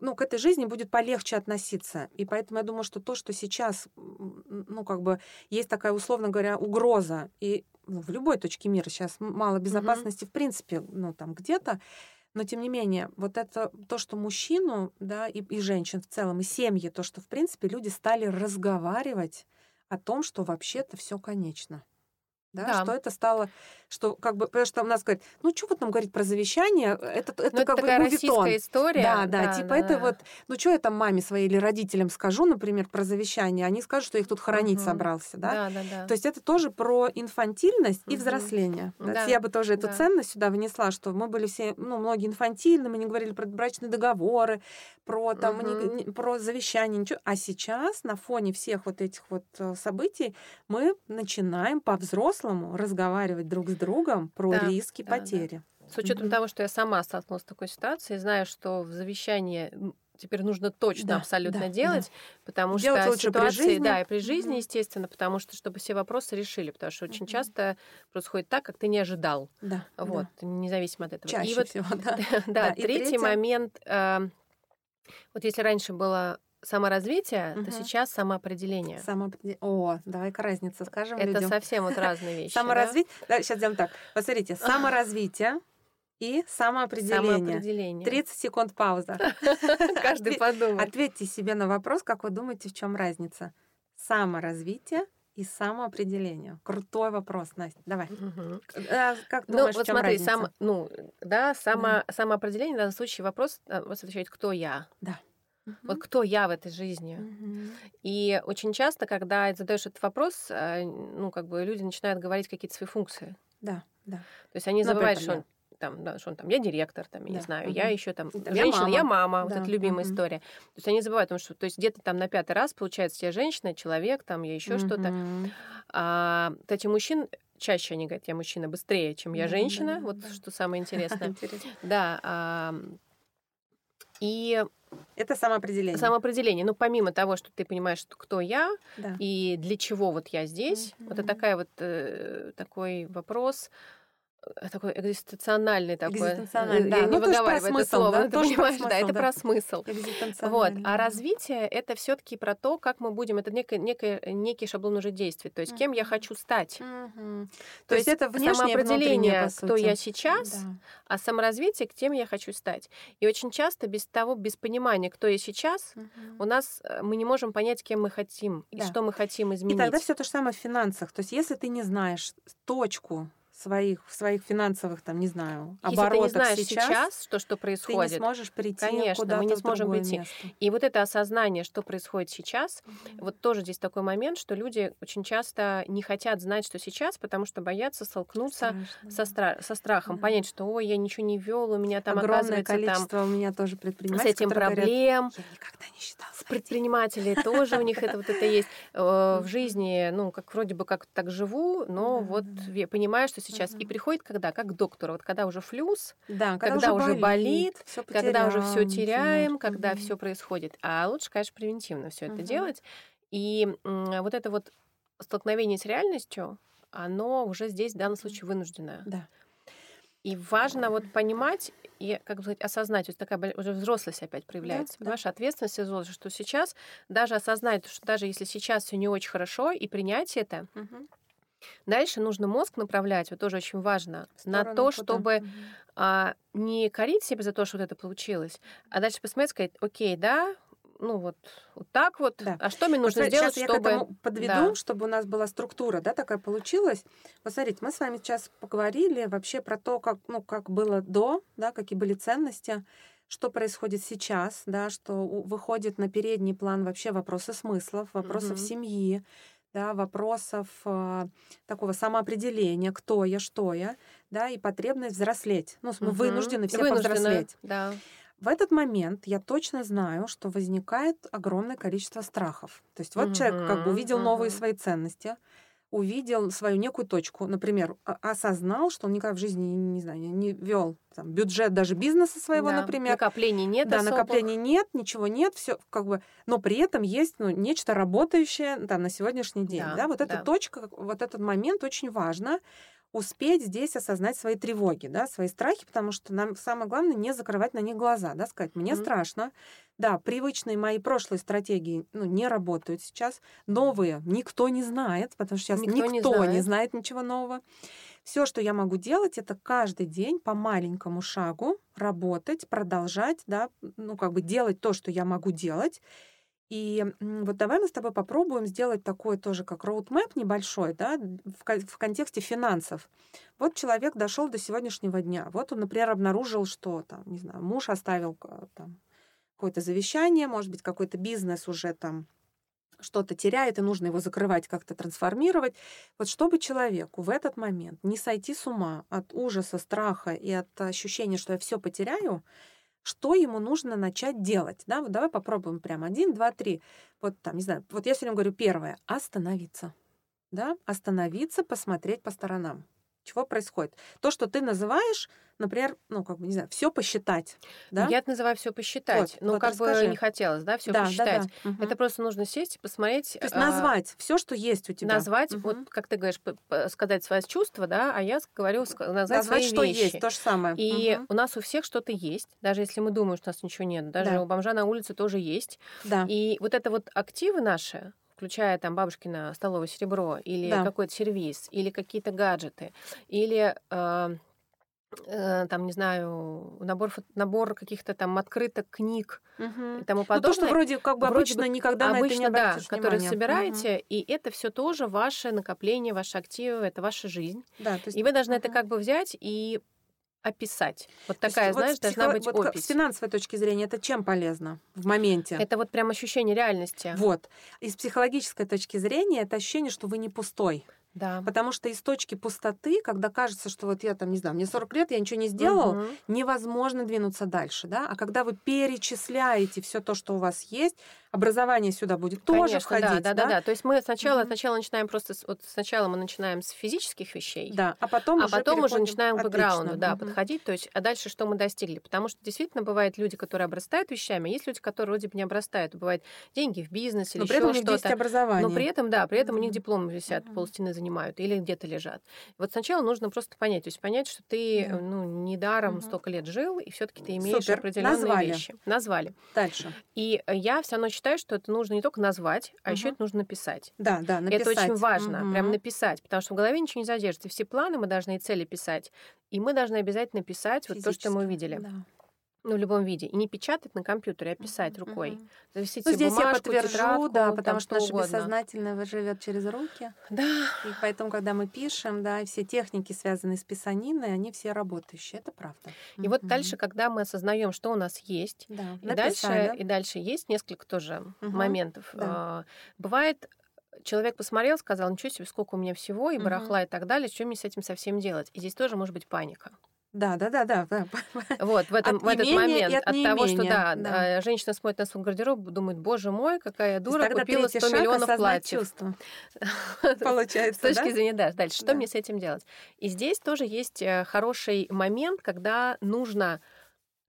A: ну, к этой жизни будет полегче относиться. И поэтому я думаю, что то, что сейчас, ну, как бы есть такая, условно говоря, угроза, и ну, в любой точке мира сейчас мало безопасности, mm-hmm. в принципе, ну, там где-то, но тем не менее, вот это то, что мужчину, да, и, и женщин в целом, и семьи, то, что, в принципе, люди стали разговаривать о том, что вообще-то все конечно да, да. что это стало, что как бы, потому что у нас говорят, ну что вот нам говорить про завещание, это, это,
B: ну,
A: как
B: такая бы российская история.
A: Да, да, да типа да, это вот, ну что я там маме своей или родителям скажу, например, про завещание, они скажут, что их тут хоронить угу. собрался, да?
B: Да, да, да.
A: То есть это тоже про инфантильность угу. и взросление. Да. Да. Я бы тоже эту да. ценность сюда внесла, что мы были все, ну, многие инфантильны, мы не говорили про брачные договоры, про там, угу. не, не, про завещание, ничего. А сейчас на фоне всех вот этих вот э, событий мы начинаем по-взрослому по-взрослому разговаривать друг с другом про да, риски да, потери.
B: Да. С учетом mm-hmm. того, что я сама столкнулась с такой ситуацией, знаю, что в завещании теперь нужно точно да, абсолютно да, делать, да. потому делать что лучше ситуации, при жизни. да, и при жизни, mm-hmm. естественно, потому что чтобы все вопросы решили, потому что очень mm-hmm. часто происходит так, как ты не ожидал.
A: Да.
B: Вот,
A: да.
B: независимо от этого.
A: Чаще
B: и вот,
A: всего, *laughs* *laughs* да.
B: да, да, третий третье... момент. Э, вот если раньше было саморазвитие, угу. то сейчас самоопределение.
A: Самоопределение. О, давай-ка разницу скажем
B: Это
A: людям.
B: совсем вот разные *laughs* вещи.
A: Саморазвитие. Да? сейчас сделаем так. Посмотрите, саморазвитие и самоопределение.
B: самоопределение.
A: 30 секунд пауза. *laughs*
B: Каждый подумает.
A: Ответьте себе на вопрос, как вы думаете, в чем разница? Саморазвитие и самоопределение. Крутой вопрос, Настя. Давай.
B: Угу.
A: Как ну, думаешь,
B: ну, вот
A: в чем
B: смотри,
A: разница?
B: Сам, ну, да, само, да. самоопределение в данном случае вопрос э, вас отвечает, кто я.
A: Да.
B: Угу. Вот кто я в этой жизни?
A: Угу.
B: И очень часто, когда задаешь этот вопрос, э, ну, как бы люди начинают говорить какие-то свои функции.
A: Да, да.
B: То есть они забывают, что он там, да, что он там, я директор, там, я да. не знаю, угу. я еще там я женщина, мама. я мама, да. вот эта любимая угу. история. То есть они забывают, потому что, то есть где-то там на пятый раз получается, я женщина, человек, там, я еще угу. что-то. А, кстати, мужчин чаще они говорят, я мужчина быстрее, чем я женщина, да, вот да. что самое интересное. *laughs* Да. И
A: это самоопределение.
B: Самоопределение. Ну, помимо того, что ты понимаешь, что кто я да. и для чего вот я здесь, mm-hmm. вот это такая вот э, такой вопрос. Э, такой экзистенциональный такой.
A: Экзистенциональный, да.
B: Я не
A: ну,
B: выговариваю это
A: смысл,
B: слово,
A: да?
B: ты
A: Тоже
B: понимаешь, да,
A: смысл,
B: это
A: да.
B: про смысл. Вот. А
A: да.
B: развитие это все-таки про то, как мы будем, это некий, некий, некий шаблон уже действий. То есть кем я хочу стать.
A: Мгм.
B: То, есть это
A: внешнее и
B: самоопределение, кто я сейчас,
A: Да.
B: а саморазвитие, кем я хочу стать. И очень часто без того, без понимания, кто я сейчас, у нас э, мы не можем понять, кем мы хотим и
A: Да.
B: что мы хотим
A: И
B: изменить.
A: тогда все то же самое в финансах. То есть, если ты не знаешь точку своих, своих финансовых, там, не знаю,
B: Если ты
A: оборотов
B: не знаешь
A: сейчас,
B: сейчас, что, что
A: ты
B: происходит,
A: не сможешь прийти
B: Конечно, мы
A: куда-то
B: не сможем прийти.
A: место.
B: И вот это осознание, что происходит сейчас, вот тоже здесь такой момент, что люди очень часто не хотят знать, что сейчас, потому что боятся столкнуться
A: Страшно,
B: со, стра- со страхом,
A: Да.
B: понять, что ой, я ничего не вел, у меня там
A: Огромное
B: оказывается там
A: количество у меня тоже
B: с
A: предпринимателей,
B: этим
A: которые говорят,
B: проблем.
A: я никогда не считал
B: С
A: свои деньги».
B: предпринимателей тоже у них это вот это есть Э, в жизни, ну, как вроде бы как так живу, но вот понимаю, что сейчас. И
A: Мгм.
B: приходит когда? Как к доктору, вот когда уже флюс,
A: Да,
B: когда уже болит,
A: всё
B: когда уже все теряем,
A: начинаешь.
B: когда все происходит. А лучше, конечно, превентивно все это делать. И вот это вот столкновение с реальностью, оно уже здесь в данном случае вынужденное.
A: Да.
B: И важно вот понимать и, как бы сказать, осознать, вот такая уже взрослость опять проявляется.
A: да.
B: Понимаешь, ответственность и взрослость, что сейчас даже осознать, что даже если сейчас все не очень хорошо, и принять это,
A: Мгм.
B: Дальше нужно мозг направлять, вот тоже очень важно, на то,
A: куда?
B: чтобы а, не корить себя за то, что вот это получилось, а дальше посмотреть, сказать, окей, да, ну вот, вот так вот,
A: Да.
B: а что мне
A: Вот
B: нужно
A: смотри,
B: сделать,
A: я
B: чтобы...
A: к этому подведу,
B: Да.
A: чтобы у нас была структура, да, такая получилась. Посмотрите, мы с вами сейчас поговорили вообще про то, как, ну, как было до, да, какие были ценности, что происходит сейчас, да, что выходит на передний план вообще вопросы смыслов, вопросов
B: Мгм.
A: семьи, да, вопросов а, такого самоопределения, кто я, что я, да, и потребность взрослеть. Ну, мы
B: Мгм.
A: вынуждены все
B: Вынуждена,
A: повзрослеть.
B: Да.
A: В этот момент я точно знаю, что возникает огромное количество страхов. То есть вот человек как бы увидел новые
B: мгм.
A: свои ценности, увидел свою некую точку, например, осознал, что он никогда в жизни, не знаю, не вел там, бюджет даже бизнеса своего,
B: Да.
A: например.
B: Накоплений нет
A: Да,
B: особых.
A: накоплений нет, ничего нет, все как бы, но при этом есть ну, нечто работающее там, на сегодняшний день.
B: Да,
A: Да, вот эта
B: да.
A: точка, как- вот этот момент очень важно успеть здесь осознать свои тревоги, да, свои страхи, потому что нам самое главное не закрывать на них глаза, да, сказать, мне
B: Мгм.
A: страшно, да, привычные мои прошлые стратегии ну, не работают сейчас, новые никто не знает, потому что сейчас
B: Никто
A: никто,
B: не
A: не,
B: знает.
A: знает ничего нового. Все, что я могу делать, это каждый день по маленькому шагу работать, продолжать, да, ну, как бы делать то, что я могу делать. И вот давай мы с тобой попробуем сделать такой тоже как роудмэп небольшой, да, в, в контексте финансов. Вот человек дошел до сегодняшнего дня. Вот он, например, обнаружил, что там, не знаю, муж оставил там какое-то завещание, может быть, какой-то бизнес уже там что-то теряет, и нужно его закрывать, как-то трансформировать. Вот чтобы человеку в этот момент не сойти с ума от ужаса, страха и от ощущения, что я все потеряю, что ему нужно начать делать. Да? Вот давай попробуем прям один, два, три. Вот там, не знаю, вот я сегодня говорю первое — остановиться. Да? Остановиться, посмотреть по сторонам. Чего происходит? То, что ты называешь, например, ну, как бы, не знаю, все посчитать. Да?
B: Я это называю все посчитать.
A: Вот,
B: ну,
A: вот
B: как
A: расскажи.
B: бы не хотелось, да, все
A: да,
B: посчитать.
A: Да, да.
B: Это просто нужно сесть и посмотреть.
A: То есть
B: а,
A: назвать все, что есть у тебя.
B: Назвать,
A: Мгм.
B: вот как ты говоришь, сказать свои чувства, да, а я говорю назвать,
A: назвать,
B: свои
A: что
B: вещи.
A: есть, то же самое.
B: И
A: Мгм.
B: у нас у всех что-то есть, даже если мы думаем, что у нас ничего нет. Даже
A: Да.
B: у бомжа на улице тоже есть.
A: Да.
B: И вот это вот активы наши, включая там бабушкино столовое серебро, или
A: Да.
B: какой-то сервис, или какие-то гаджеты, или э, там, не знаю, набор, набор каких-то там открыток, книг
A: Мгм.
B: и тому
A: Ну,
B: подобное.
A: то, что вроде как бы
B: Вроде
A: обычно
B: бы
A: никогда на это не
B: Обычно, да,
A: обратишь
B: которые собираете, и это все тоже ваше накопление, ваши активы, это ваша жизнь.
A: Да, то есть
B: И вы должны это
A: Мгм.
B: как бы взять и описать. Вот
A: есть
B: такая,
A: вот
B: знаешь,
A: с
B: должна
A: психо-
B: быть
A: вот
B: опись.
A: С финансовой точки зрения это чем полезно в моменте?
B: Это вот прям ощущение реальности.
A: Вот. И с психологической точки зрения это ощущение, что вы не пустой.
B: Да.
A: Потому что из точки пустоты, когда кажется, что вот я там, не знаю, мне 40 лет, я ничего не сделал,
B: Мгм.
A: невозможно двинуться дальше, да. А когда вы перечисляете все то, что у вас есть, образование сюда будет тоже
B: Конечно,
A: входить.
B: Да, да, да, да. То есть мы сначала, угу. сначала начинаем просто, вот сначала мы начинаем с физических вещей,
A: да, а потом,
B: а
A: уже,
B: потом уже начинаем
A: к
B: бэкграунду, да, угу. подходить. То есть, а дальше что мы достигли? Потому что действительно бывают люди, которые обрастают вещами, а есть люди, которые вроде бы не обрастают. Бывает деньги в бизнесе или еще что-то.
A: образование.
B: Но при этом, да, при этом угу. у них дипломы висят, угу. полстены занимают или где-то лежат. Вот сначала нужно просто понять, то есть понять, что ты, да. ну, недаром угу. столько лет жил, и все-таки ты имеешь Супер. определенные
A: Назвали.
B: вещи. Назвали.
A: Дальше.
B: И я все равно считаю, что это нужно не только назвать, а угу. еще это нужно написать.
A: Да, да, написать.
B: Это очень важно, угу. прям написать, потому что в голове ничего не задержится. Все планы мы должны и цели писать, и мы должны обязательно писать вот то, что мы увидели.
A: Да
B: ну, в любом виде. И не печатать на компьютере, а писать mm-hmm. рукой.
A: Зависите ну, здесь
B: бумажку,
A: я подтвержу,
B: тетрадку,
A: да, потому
B: там,
A: что наше
B: угодно.
A: бессознательное живет через руки.
B: Да.
A: И поэтому, когда мы пишем, да, все техники, связанные с писаниной, они все работающие. Это правда.
B: И mm-hmm. вот дальше, когда мы осознаем, что у нас есть,
A: да.
B: и, дальше, и дальше есть несколько тоже mm-hmm. моментов. Да. Бывает, человек посмотрел, сказал, ничего себе, сколько у меня всего, и барахла, и так далее, что мне с этим совсем делать? И здесь тоже может быть паника.
A: Да, да, да, да. да.
B: Вот в этом в этот момент от, от того, что да, да, женщина смотрит на свой гардероб, думает, боже мой, какая я дура, купила 100 миллионов платьев. *laughs*
A: Получается,
B: С точки зрения, да, дальше, что мне с этим делать? И здесь тоже есть э, хороший момент, когда нужно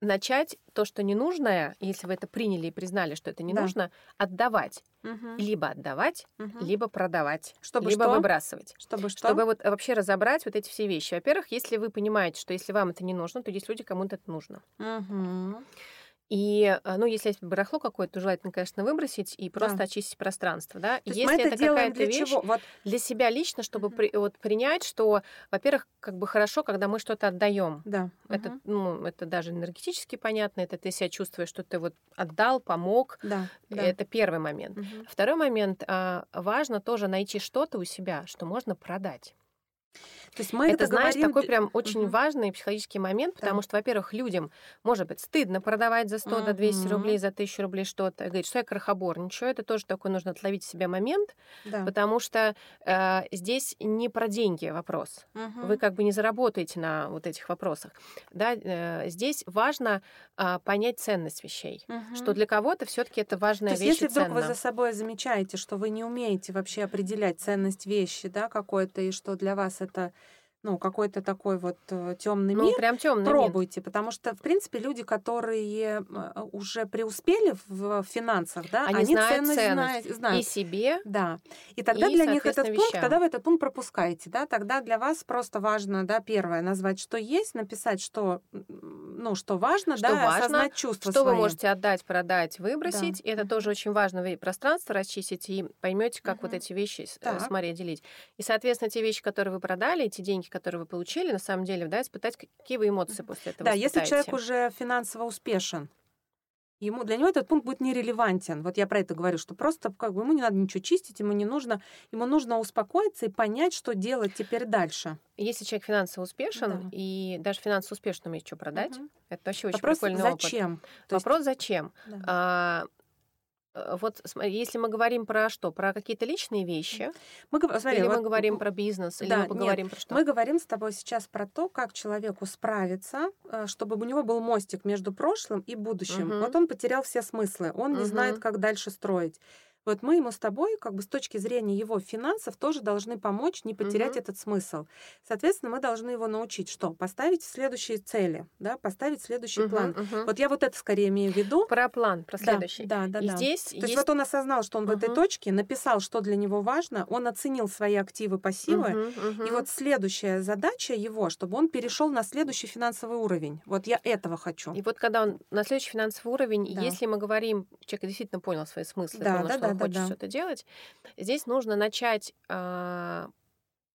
B: начать то, что ненужное, если вы это приняли и признали, что это не да. нужно, отдавать. Угу. Либо отдавать, угу. либо продавать,
A: чтобы
B: либо
A: что?
B: выбрасывать.
A: Чтобы что?
B: Чтобы вот вообще разобрать вот эти все вещи. Во-первых, если вы понимаете, что если вам это не нужно, то есть люди, кому-то это нужно.
A: Угу.
B: И, а, ну, если есть барахло какое-то, то желательно, конечно, выбросить и просто да. очистить пространство, да.
A: То
B: если
A: это, это какая-то вещь
B: чего? Вот. для себя лично, чтобы mm-hmm. при, вот, принять, что, во-первых, как бы хорошо, когда мы что-то отдаем.
A: Да.
B: Это, mm-hmm. ну, это даже энергетически понятно, это ты себя чувствуешь, что ты вот отдал, помог.
A: Да. да.
B: Это первый момент.
A: Mm-hmm.
B: Второй момент, а, важно тоже найти что-то у себя, что можно продать.
A: То есть мы
B: это,
A: это
B: знаешь,
A: говорим...
B: такой прям очень угу. важный психологический момент, потому да. что, во-первых, людям может быть стыдно продавать за 100 угу. до 200 рублей, за 1000 рублей что-то. Говорить, что я крохобор. Ничего, это тоже такой нужно отловить себе момент,
A: да.
B: потому что э, здесь не про деньги вопрос.
A: Угу.
B: Вы как бы не заработаете на вот этих вопросах. Да, э, здесь важно э, понять ценность вещей,
A: угу.
B: что для кого-то все таки это важная
A: То
B: вещь
A: если
B: вдруг
A: вы за собой замечаете, что вы не умеете вообще определять ценность вещи, да, какой-то, и что для вас это ну, какой-то такой вот э, темный
B: ну,
A: мир,
B: прям темный
A: пробуйте, мир. потому что, в принципе, люди, которые э, уже преуспели в финансах, да,
B: они,
A: они
B: знают
A: ценность,
B: ценность
A: знают, знают.
B: и себе,
A: да, и тогда
B: и,
A: для них этот
B: вещам.
A: пункт, когда вы этот пункт пропускаете, да, тогда для вас просто важно, да, первое, назвать, что есть, написать, что, ну, что важно,
B: что
A: да,
B: важно,
A: осознать чувства
B: что
A: свои.
B: вы можете отдать, продать, выбросить,
A: да.
B: и это тоже очень важно, вы пространство расчистите и поймете, как угу. вот эти вещи
A: так.
B: с Марией делить. И, соответственно, те вещи, которые вы продали, эти деньги, которые вы получили, на самом деле, да, испытать, какие вы эмоции после этого
A: Да,
B: испытаете.
A: если человек уже финансово успешен, ему для него этот пункт будет нерелевантен. Вот я про это говорю, что просто как бы ему не надо ничего чистить, ему не нужно, ему нужно успокоиться и понять, что делать теперь дальше.
B: Если человек финансово успешен,
A: Да.
B: и даже финансово успешным есть что продать,
A: Мгм.
B: это вообще очень
A: Вопрос
B: прикольный опыт.
A: зачем? Есть-
B: Вопрос зачем?
A: Да.
B: А, вот см- если мы говорим про что? Про какие-то личные вещи?
A: Мы, смотри,
B: или
A: вот
B: мы говорим про бизнес? Или
A: да,
B: мы
A: нет,
B: поговорим про что?
A: Мы говорим с тобой сейчас про то, как человеку справиться, э, чтобы у него был мостик между прошлым и будущим.
B: Мгм.
A: Вот он потерял все смыслы, он не знает, как дальше строить. Вот мы ему с тобой, как бы с точки зрения его финансов, тоже должны помочь не потерять
B: Мгм.
A: этот смысл. Соответственно, мы должны его научить, что поставить следующие цели, да, поставить следующий
B: Мгм,
A: план.
B: мгм.
A: Вот я вот это скорее имею в виду.
B: Про план, про
A: Да,
B: следующий.
A: Да, да,
B: И
A: да.
B: здесь
A: То
B: есть...
A: есть вот он осознал, что он в этой точке, написал, что для него важно, он оценил свои активы, пассивы,
B: Мгм,
A: и
B: мгм.
A: вот следующая задача его, чтобы он перешел на следующий финансовый уровень. Вот я этого хочу.
B: И вот когда он на следующий финансовый уровень,
A: Да.
B: если мы говорим, человек действительно понял свои смыслы,
A: Да,
B: понял,
A: да,
B: что
A: да,
B: он
A: да,
B: хочет
A: да.
B: что-то делать, здесь нужно начать а,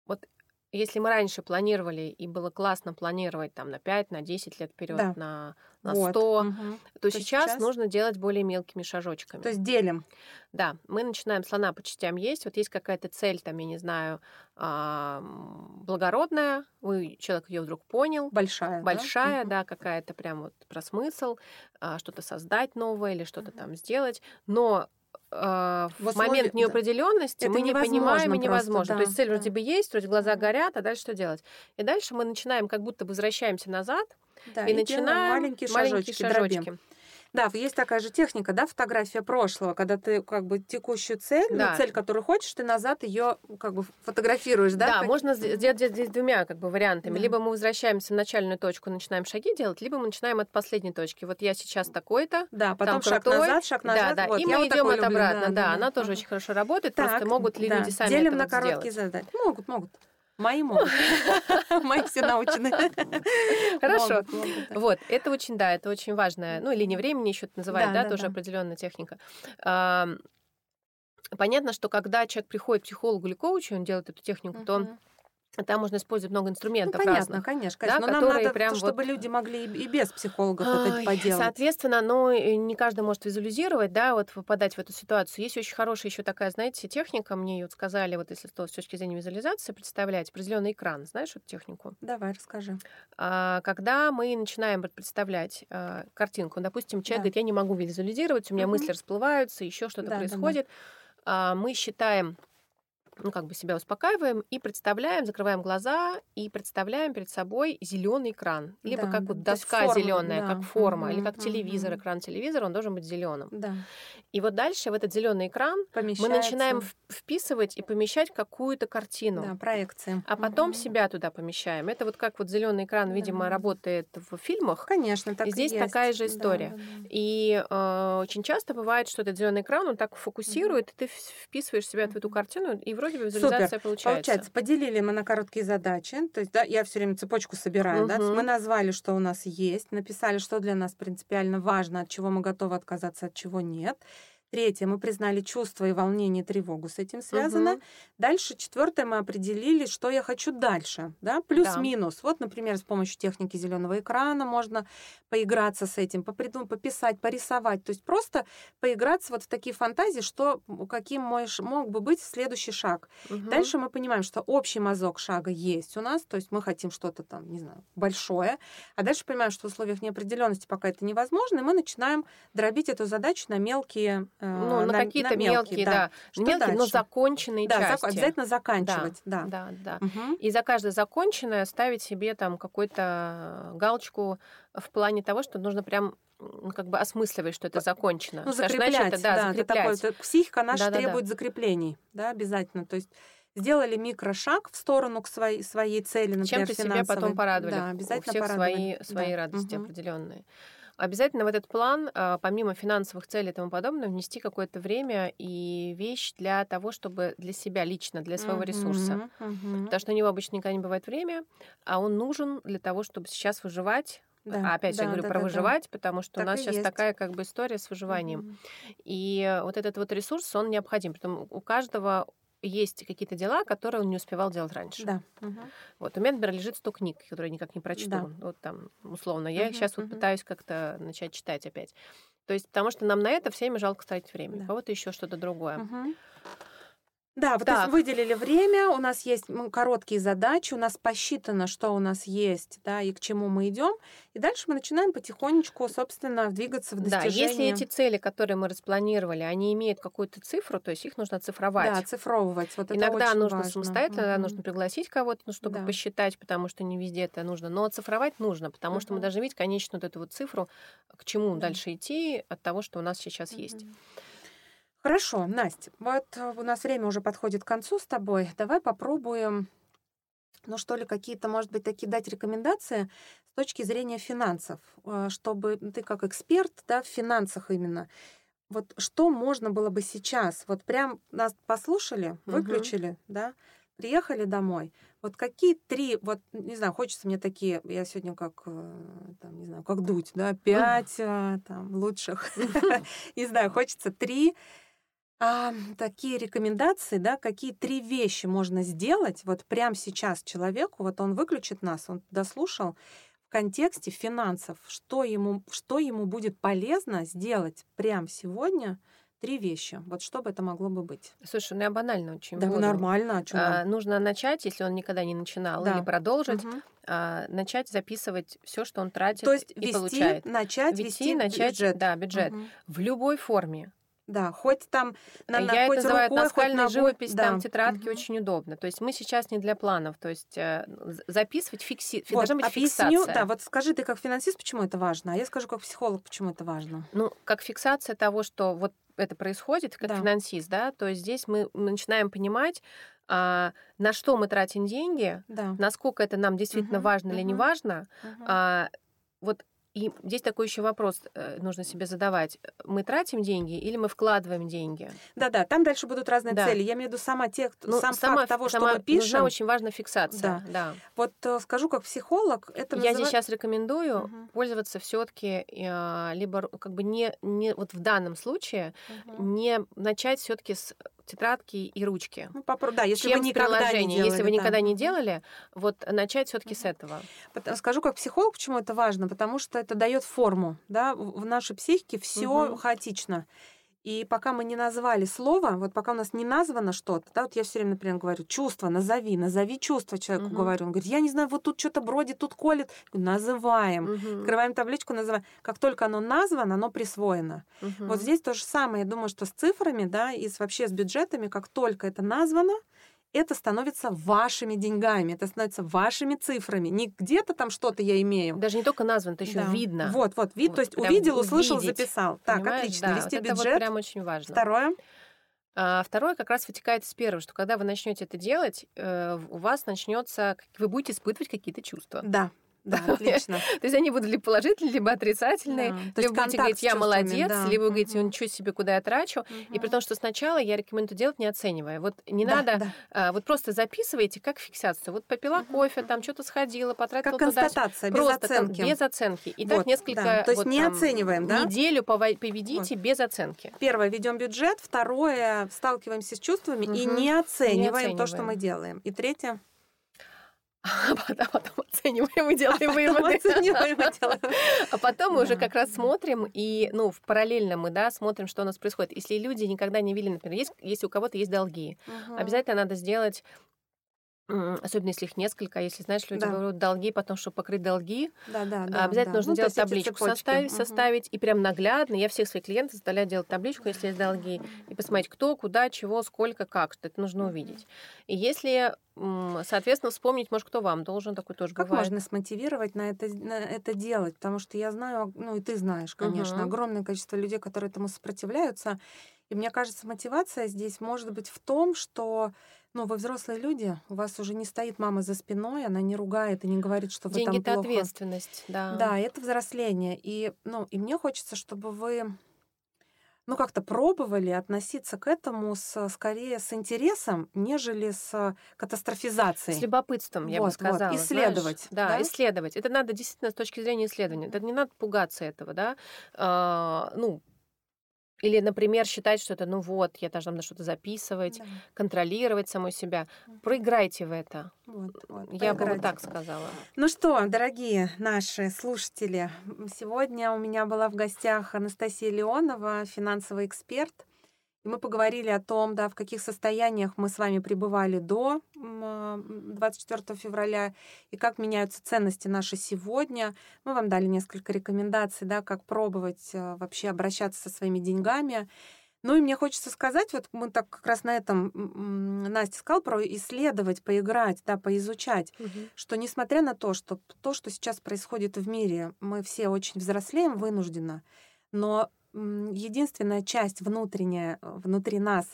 B: вот если мы раньше планировали, и было классно планировать там на 5, на 10 лет вперед,
A: Да.
B: на, на
A: Вот.
B: 100,
A: Мгм.
B: то,
A: То
B: сейчас,
A: сейчас-
B: нужно делать более мелкими шажочками.
A: То есть делим.
B: Да, мы начинаем слона по частям есть. Вот есть какая-то цель, там, я не знаю, а, благородная, вы, человек ее вдруг понял,
A: Большая. да?
B: большая,
A: Мгм.
B: да, какая-то прям вот про смысл, а, что-то создать новое или что-то там сделать. Но в,
A: В условиях-
B: момент неопределенности
A: Это
B: мы не понимаем и
A: просто,
B: невозможно. То
A: да,
B: есть цель
A: да.
B: вроде бы есть, вроде глаза горят, а дальше что делать? И дальше мы начинаем, как будто возвращаемся назад
A: Да,
B: и,
A: делаем
B: начинаем
A: маленькие
B: маленькие
A: шажочки, дробим. Да, есть такая же техника, да, фотография прошлого, когда ты как бы текущую цель, ну, да. ну, цель, которую хочешь, ты назад ее как бы фотографируешь, да?
B: Да, как... можно сделать здесь двумя как бы вариантами. Да. Либо мы возвращаемся в начальную точку, начинаем шаги делать, либо мы начинаем от последней точки. Вот я сейчас такой-то,
A: да, потом шаг крутой, назад, шаг назад.
B: Да, да, вот, и мы идем от обратно. Да, да, да, она тоже очень хорошо работает. Так, просто могут ли люди сами
A: Делим
B: это
A: на короткие задачи. Могут, могут. Мои могут. *laughs* Мои все научены. *laughs*
B: Хорошо. Вот, это очень, да, это очень важная, ну, линия времени еще называют, да, тоже определенная техника. Понятно, что когда человек приходит к психологу или коучу, он делает эту технику, то там можно использовать много инструментов
A: ну, понятно,
B: разных.
A: конечно, конечно. Да, Но нам надо, прям чтобы вот... люди могли и без психологов вот это поделать.
B: Соответственно, но не каждый может визуализировать, да, вот попадать в эту ситуацию. Есть очень хорошая еще такая, знаете, техника, мне ее вот сказали, вот если с точки зрения визуализации представлять, определенный экран. Знаешь эту технику?
A: Давай, расскажи.
B: А, когда мы начинаем представлять а, картинку, допустим, человек да. говорит, я не могу визуализировать, у меня угу. мысли расплываются, еще что-то да, происходит, да, да. А, мы считаем ну, как бы себя успокаиваем и представляем, закрываем глаза и представляем перед собой зеленый экран. Либо да, как вот доска зеленая, да. как форма, угу, или как угу. телевизор, экран телевизора, он должен быть зеленым.
A: Да.
B: И вот дальше в этот зеленый экран мы начинаем вписывать и помещать какую-то картину.
A: Да, проекции.
B: А потом угу. себя туда помещаем. Это вот как вот зеленый экран, видимо, да. работает в фильмах.
A: Конечно, так
B: и здесь
A: и
B: такая же история. Да, да, да. И э, очень часто бывает, что этот зеленый экран, он так фокусирует, угу. и ты вписываешь себя в эту картину, и вроде бы визуализация
A: Супер.
B: получается.
A: Получается, поделили мы на короткие задачи. То есть, да, я все время цепочку собираю. Угу. Да? Мы назвали, что у нас есть, написали, что для нас принципиально важно, от чего мы готовы отказаться, от чего нет. Третье, мы признали чувство и волнение, и тревогу с этим связано. Угу. Дальше, четвертое, мы определили, что я хочу дальше, да, плюс-минус. Да. Вот, например, с помощью техники зеленого экрана можно поиграться с этим, попридумать, пописать, порисовать. То есть просто поиграться вот в такие фантазии, что каким мой, мог бы быть следующий шаг. Угу. Дальше мы понимаем, что общий мазок шага есть у нас, то есть мы хотим что-то там, не знаю, большое, а дальше понимаем, что в условиях неопределенности пока это невозможно, и мы начинаем дробить эту задачу на мелкие
B: ну, на, на какие-то мелкие, мелкие, да. да. Мелкие, дальше? но законченные
A: да,
B: части.
A: Зак- обязательно заканчивать, да.
B: Да, да. да. Угу. И за каждое законченное ставить себе там какую-то галочку в плане того, что нужно прям как бы осмысливать, что это закончено.
A: Ну, закреплять, Скажешь, это, да, да, закреплять. Это такое, это психика наша да, требует да. закреплений, да, обязательно. То есть сделали микрошаг в сторону к своей, своей цели, например,
B: Чем-то себя потом порадовали.
A: Да, обязательно
B: У всех
A: порадовали.
B: свои, свои
A: да.
B: радости угу. определенные. Обязательно в этот план, а, помимо финансовых целей и тому подобное, внести какое-то время и вещь для того, чтобы для себя лично, для своего uh-huh, ресурса. Uh-huh. Потому что у него обычно никогда не бывает время, а он нужен для того, чтобы сейчас выживать, да, а опять да, я говорю да, про да, выживать, да. потому что так у нас сейчас есть. такая как бы история с выживанием. Mm-hmm. И вот этот вот ресурс, он необходим. Притом у каждого есть какие-то дела, которые он не успевал делать раньше.
A: Да. Угу.
B: Вот у меня, например, лежит 100 книг, которые я никак не прочту. Да. Вот там, условно, я угу, их сейчас угу. вот пытаюсь как-то начать читать опять. То есть, потому что нам на это всеми жалко тратить время. Да. У кого-то еще что-то другое.
A: Угу. Да, вот так. выделили время, у нас есть короткие задачи, у нас посчитано, что у нас есть, да, и к чему мы идем, и дальше мы начинаем потихонечку, собственно, двигаться в достижение.
B: Да, если эти цели, которые мы распланировали, они имеют какую-то цифру, то есть их нужно цифровать.
A: Да, цифровывать. Вот
B: Иногда нужно
A: важно.
B: самостоятельно, угу. нужно пригласить кого-то, ну, чтобы да. посчитать, потому что не везде это нужно, но цифровать нужно, потому угу. что мы должны видеть конечную вот эту вот цифру, к чему да. дальше идти от того, что у нас сейчас угу. есть.
A: Хорошо, Настя, вот э, у нас время уже подходит к концу с тобой. Давай попробуем, ну что ли, какие-то, может быть, такие дать рекомендации с точки зрения финансов, э, чтобы ты как эксперт да, в финансах именно, вот что можно было бы сейчас, вот прям нас послушали, выключили, угу. да, приехали домой, вот какие три, вот, не знаю, хочется мне такие, я сегодня как, э, там, не знаю, как дуть, да, пять там, лучших, *laughs* не знаю, хочется три а, такие рекомендации, да, какие три вещи можно сделать вот прямо сейчас человеку, вот он выключит нас, он дослушал в контексте финансов, что ему, что ему будет полезно сделать прямо сегодня, три вещи. Вот что бы это могло бы быть?
B: Слушай, ну я банально очень
A: Да,
B: буду.
A: нормально.
B: А, нужно начать, если он никогда не начинал, да. или продолжить, угу. а, начать записывать все, что он тратит
A: То есть
B: и
A: вести,
B: получает.
A: начать вести, вести начать, бюджет.
B: Да, бюджет. Угу. В любой форме
A: Да, хоть там
B: на, Я хоть это называю рукой, наскальная хоть живопись, да. там тетрадки угу. очень удобно. То есть мы сейчас не для планов, то есть э, записывать, фикси... вот, должна быть объясню,
A: фиксация. Да, вот скажи ты как финансист, почему это важно, а я скажу как психолог, почему это важно.
B: Ну, как фиксация того, что вот это происходит, как да. финансист, да, то есть здесь мы, мы начинаем понимать, а, на что мы тратим деньги, да. насколько это нам действительно угу, важно угу, или не важно. Угу. А, вот и здесь такой еще вопрос э, нужно себе задавать. Мы тратим деньги или мы вкладываем деньги?
A: Да-да, там дальше будут разные да. цели. Я имею в виду сама те, ну, сам сама, факт того, сама, что мы пишем. Нужна
B: очень важная фиксация. Да. да.
A: Вот э, скажу как психолог, это
B: Я называет... здесь сейчас рекомендую угу. пользоваться все-таки э, либо как бы не, не вот в данном случае угу. не начать все-таки с тетрадки и ручки.
A: Ну, попро... Да, если чем вы никогда не делали.
B: Если вы никогда не делали, вот начать все таки с этого.
A: Скажу как психолог, почему это важно, потому что это дает форму, да, в нашей психике все угу. хаотично. И пока мы не назвали слово, вот пока у нас не названо что-то, да, вот я все время, например, говорю, чувство, назови, назови чувство человеку, угу. говорю. Он говорит, я не знаю, вот тут что-то бродит, тут колет. называем. Угу. Открываем табличку, называем. Как только оно названо, оно присвоено. Угу. Вот здесь то же самое. Я думаю, что с цифрами, да, и с, вообще с бюджетами, как только это названо, это становится вашими деньгами, это становится вашими цифрами. Не где-то там что-то я имею.
B: Даже не только назван, это еще да. видно.
A: Вот, вот, вид, вот, то есть увидел, услышал, записал. Так, отлично,
B: да,
A: вести
B: вот
A: бюджет.
B: Это вот прям очень важно.
A: Второе.
B: А второе как раз вытекает из первого, что когда вы начнете это делать, э, у вас начнется, вы будете испытывать какие-то чувства.
A: Да, да, *laughs* отлично.
B: То есть они будут либо положительные, либо отрицательные. Да. Либо будете говорить, я молодец, да. либо вы говорите, ничего себе, куда я трачу. Угу. И при том, что сначала я рекомендую делать, не оценивая. Вот не да, надо, да. А, вот просто записывайте как фиксацию. Вот попила угу. кофе, там что-то сходила, потратила
A: как туда. констатация, без просто, оценки.
B: без оценки. И вот, так несколько... Да.
A: То есть
B: вот,
A: не там, оцениваем, да?
B: Неделю поведите вот. без оценки.
A: Первое, ведем бюджет. Второе, сталкиваемся с чувствами угу. и не оцениваем, не оцениваем то, что мы делаем. И третье...
B: а потом оцениваем и делаем выводы. Оцениваем и делаем. А потом мы уже как раз смотрим, и ну, в параллельно мы да, смотрим, что у нас происходит. Если люди никогда не видели, например, есть, если у кого-то есть долги, обязательно надо сделать Особенно если их несколько, если знаешь, люди да. берут долги, потом, чтобы покрыть долги,
A: да, да, да,
B: обязательно
A: да.
B: нужно
A: ну,
B: делать табличку, составить, угу. составить, и прям наглядно. Я всех своих клиентов заставляю делать табличку, если есть долги, и посмотреть, кто, куда, чего, сколько, как, что это нужно увидеть. И если, соответственно, вспомнить, может, кто вам должен, такой тоже
A: как
B: бывает.
A: Как можно смотивировать на это, на это делать? Потому что я знаю, ну и ты знаешь, конечно, угу. огромное количество людей, которые этому сопротивляются. И мне кажется, мотивация здесь может быть в том, что ну, вы взрослые люди, у вас уже не стоит мама за спиной, она не ругает и не говорит, что вы
B: Деньги
A: там плохо.
B: это ответственность, да.
A: Да, это взросление. И, ну, и мне хочется, чтобы вы ну, как-то пробовали относиться к этому с, скорее с интересом, нежели с катастрофизацией.
B: С любопытством, я вот, бы сказала.
A: Вот. Исследовать.
B: Знаешь? Да, да, исследовать. Это надо действительно с точки зрения исследования. Это не надо пугаться этого, да. А, ну, или, например, считать, что это, ну вот, я должна на что-то записывать, да. контролировать самой себя. Проиграйте в это. Вот, вот, я бы вот так сказала.
A: Ну что, дорогие наши слушатели, сегодня у меня была в гостях Анастасия Леонова, финансовый эксперт. И мы поговорили о том, да, в каких состояниях мы с вами пребывали до 24 а, февраля и как меняются ценности наши сегодня. Мы вам дали несколько рекомендаций, да, как пробовать а, вообще обращаться со своими деньгами. Ну и мне хочется сказать, вот мы так как раз на этом Настя сказала про исследовать, поиграть, да, поизучать, угу. что несмотря на то, что то, что сейчас происходит в мире, мы все очень взрослеем вынужденно, но единственная часть внутренняя, внутри нас,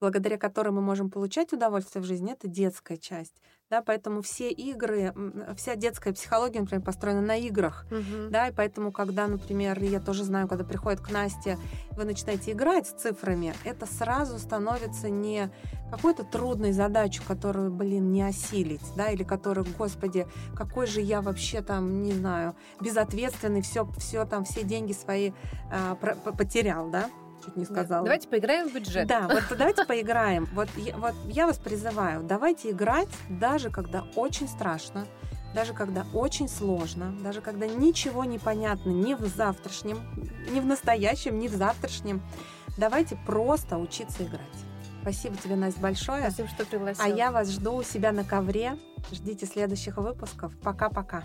A: благодаря которой мы можем получать удовольствие в жизни, это детская часть. Да, поэтому все игры, вся детская психология, например, построена на играх. Угу. Да, и поэтому, когда, например, я тоже знаю, когда приходит к Насте, вы начинаете играть с цифрами, это сразу становится не какой-то трудной задачей, которую, блин, не осилить, да, или которую, господи, какой же я вообще там, не знаю, безответственный, все, все там, все деньги свои э, потерял, да чуть не сказала.
B: Давайте поиграем в бюджет.
A: Да, вот *laughs* давайте поиграем. Вот я, вот я вас призываю, давайте играть, даже когда очень страшно, даже когда очень сложно, даже когда ничего не понятно ни в завтрашнем, ни в настоящем, ни в завтрашнем. Давайте просто учиться играть. Спасибо тебе, Настя, большое.
B: Спасибо, что пригласила.
A: А я вас жду у себя на ковре. Ждите следующих выпусков. Пока-пока.